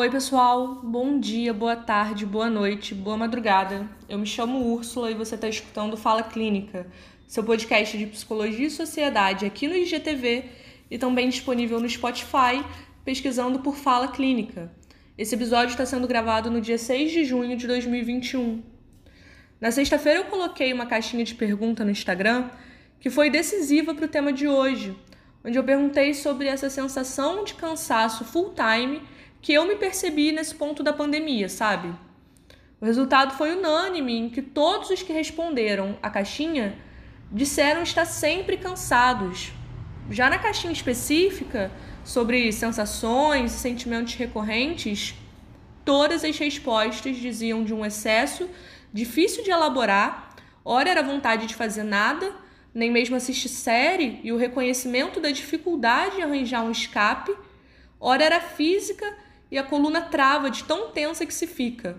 Oi, pessoal. Bom dia, boa tarde, boa noite, boa madrugada. Eu me chamo Úrsula e você está escutando Fala Clínica, seu podcast de psicologia e sociedade aqui no IGTV e também disponível no Spotify, pesquisando por Fala Clínica. Esse episódio está sendo gravado no dia 6 de junho de 2021. Na sexta-feira, eu coloquei uma caixinha de pergunta no Instagram que foi decisiva para o tema de hoje, onde eu perguntei sobre essa sensação de cansaço full-time que eu me percebi nesse ponto da pandemia, sabe? O resultado foi unânime em que todos os que responderam à caixinha disseram estar sempre cansados. Já na caixinha específica, sobre sensações e sentimentos recorrentes, todas as respostas diziam de um excesso difícil de elaborar, ora era vontade de fazer nada, nem mesmo assistir série e o reconhecimento da dificuldade de arranjar um escape, ora era física e a coluna trava de tão tensa que se fica.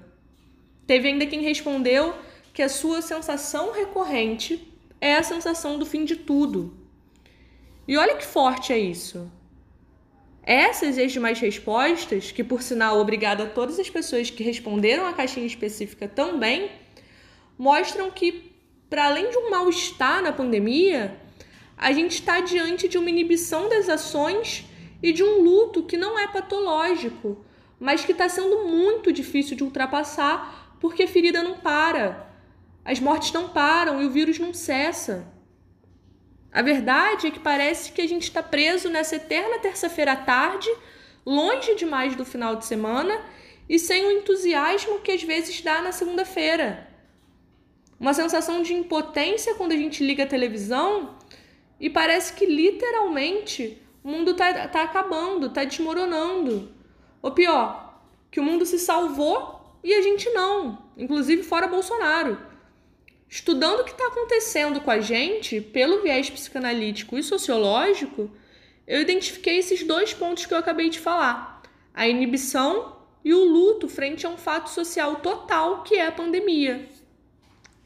Teve ainda quem respondeu que a sua sensação recorrente é a sensação do fim de tudo. E olha que forte é isso. Essas e as demais respostas, que por sinal obrigada a todas as pessoas que responderam à caixinha específica também, mostram que, para além de um mal-estar na pandemia, a gente está diante de uma inibição das ações e de um luto que não é patológico, mas que está sendo muito difícil de ultrapassar porque a ferida não para. As mortes não param e o vírus não cessa. A verdade é que parece que a gente está preso nessa eterna terça-feira à tarde, longe demais do final de semana e sem o entusiasmo que às vezes dá na segunda-feira. Uma sensação de impotência quando a gente liga a televisão e parece que literalmente o mundo está tá acabando, está desmoronando. Ou pior, que o mundo se salvou e a gente não, inclusive fora Bolsonaro. Estudando o que está acontecendo com a gente, pelo viés psicanalítico e sociológico, eu identifiquei esses dois pontos que eu acabei de falar: a inibição e o luto frente a um fato social total que é a pandemia.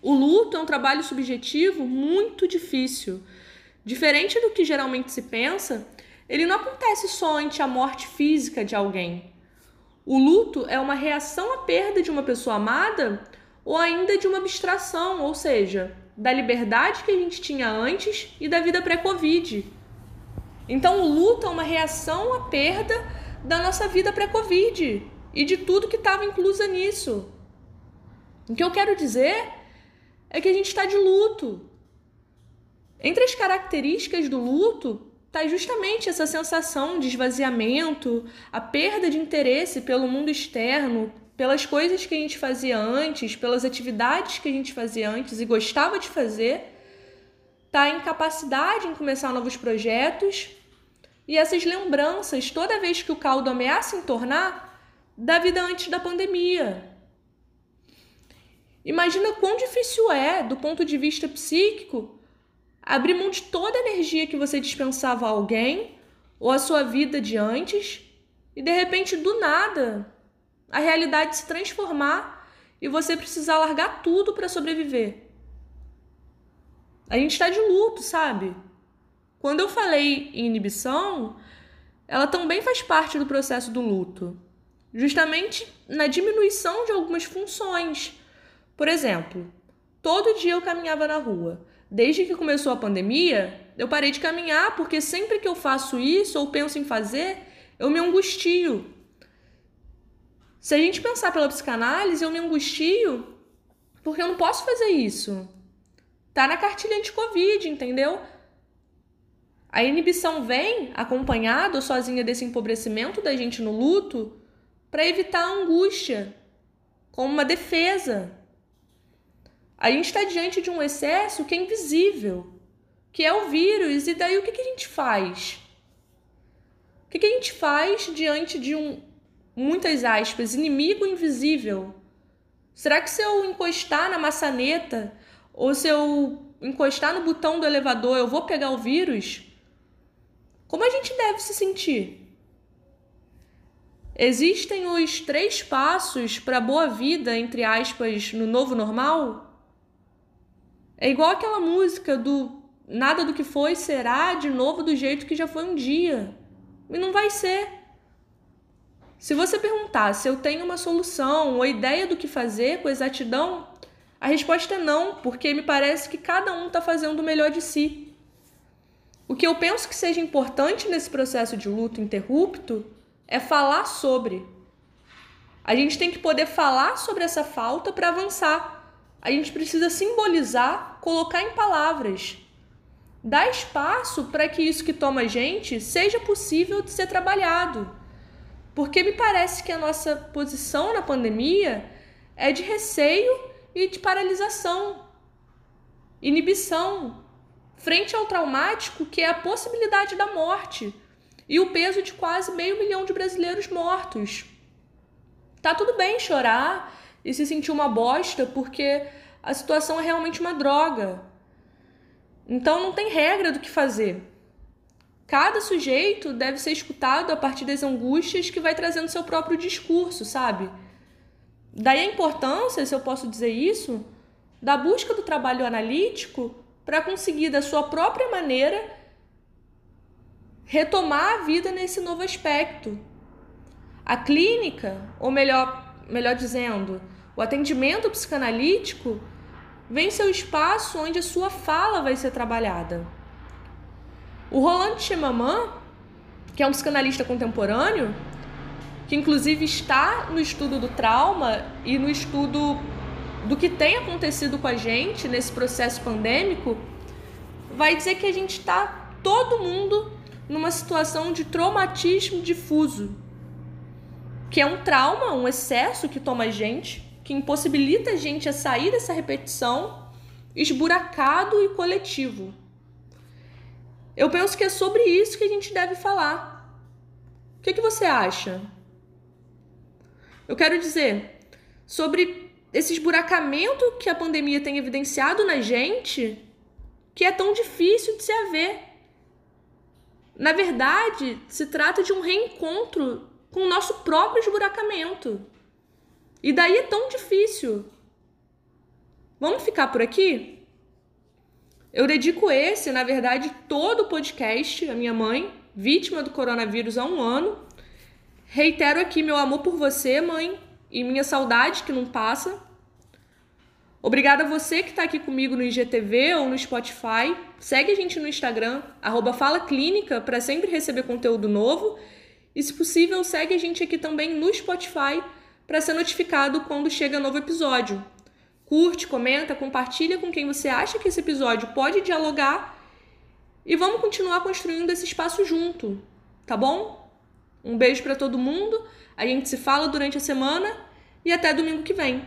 O luto é um trabalho subjetivo muito difícil. Diferente do que geralmente se pensa, ele não acontece só ante a morte física de alguém. O luto é uma reação à perda de uma pessoa amada ou ainda de uma abstração, ou seja, da liberdade que a gente tinha antes e da vida pré-Covid. Então, o luto é uma reação à perda da nossa vida pré-Covid e de tudo que estava inclusa nisso. O que eu quero dizer é que a gente está de luto. Entre as características do luto está justamente essa sensação de esvaziamento, a perda de interesse pelo mundo externo, pelas coisas que a gente fazia antes, pelas atividades que a gente fazia antes e gostava de fazer, tá a incapacidade em começar novos projetos e essas lembranças toda vez que o caldo ameaça entornar da vida antes da pandemia. Imagina quão difícil é, do ponto de vista psíquico, abrir mão de toda a energia que você dispensava a alguém ou a sua vida de antes e de repente do nada a realidade se transformar e você precisar largar tudo para sobreviver. A gente está de luto, sabe? Quando eu falei em inibição, ela também faz parte do processo do luto, justamente na diminuição de algumas funções. Por exemplo, todo dia eu caminhava na rua Desde que começou a pandemia, eu parei de caminhar porque sempre que eu faço isso ou penso em fazer, eu me angustio. Se a gente pensar pela psicanálise, eu me angustio porque eu não posso fazer isso. Tá na cartilha anti-Covid, entendeu? A inibição vem acompanhada ou sozinha desse empobrecimento da gente no luto para evitar a angústia, como uma defesa. A gente está diante de um excesso que é invisível, que é o vírus, e daí o que, que a gente faz? O que, que a gente faz diante de um, muitas aspas, inimigo invisível? Será que se eu encostar na maçaneta ou se eu encostar no botão do elevador eu vou pegar o vírus? Como a gente deve se sentir? Existem os três passos para a boa vida, entre aspas, no novo normal? É igual aquela música do nada do que foi será de novo do jeito que já foi um dia. E não vai ser. Se você perguntar se eu tenho uma solução ou ideia do que fazer com exatidão, a resposta é não, porque me parece que cada um está fazendo o melhor de si. O que eu penso que seja importante nesse processo de luto interrupto é falar sobre. A gente tem que poder falar sobre essa falta para avançar. A gente precisa simbolizar, colocar em palavras. Dar espaço para que isso que toma a gente seja possível de ser trabalhado. Porque me parece que a nossa posição na pandemia é de receio e de paralisação, inibição, frente ao traumático que é a possibilidade da morte e o peso de quase meio milhão de brasileiros mortos. Tá tudo bem chorar e se sentir uma bosta porque a situação é realmente uma droga. Então não tem regra do que fazer. Cada sujeito deve ser escutado a partir das angústias que vai trazendo seu próprio discurso, sabe? Daí a importância, se eu posso dizer isso, da busca do trabalho analítico para conseguir, da sua própria maneira, retomar a vida nesse novo aspecto. A clínica, ou melhor, melhor dizendo, o atendimento psicanalítico vem ser o espaço onde a sua fala vai ser trabalhada. O Roland Chemaman, que é um psicanalista contemporâneo, que inclusive está no estudo do trauma e no estudo do que tem acontecido com a gente nesse processo pandêmico, vai dizer que a gente está todo mundo numa situação de traumatismo difuso, que é um trauma, um excesso que toma a gente, que impossibilita a gente a sair dessa repetição esburacado e coletivo. Eu penso que é sobre isso que a gente deve falar. O que, que você acha? Eu quero dizer sobre esse esburacamento que a pandemia tem evidenciado na gente, que é tão difícil de se haver. Na verdade, se trata de um reencontro com o nosso próprio esburacamento. E daí é tão difícil. Vamos ficar por aqui? Eu dedico esse, na verdade, todo o podcast à minha mãe, vítima do coronavírus há um ano, Reitero aqui meu amor por você, mãe, e minha saudade que não passa. Obrigada a você que está aqui comigo no IGTV ou no Spotify. Segue a gente no Instagram, arroba Fala Clínica, para sempre receber conteúdo novo. E, se possível, segue a gente aqui também no Spotify para ser notificado quando chega novo episódio. Curte, comenta, compartilha com quem você acha que esse episódio pode dialogar e vamos continuar construindo esse espaço junto, tá bom? Um beijo para todo mundo. A gente se fala durante a semana e até domingo que vem.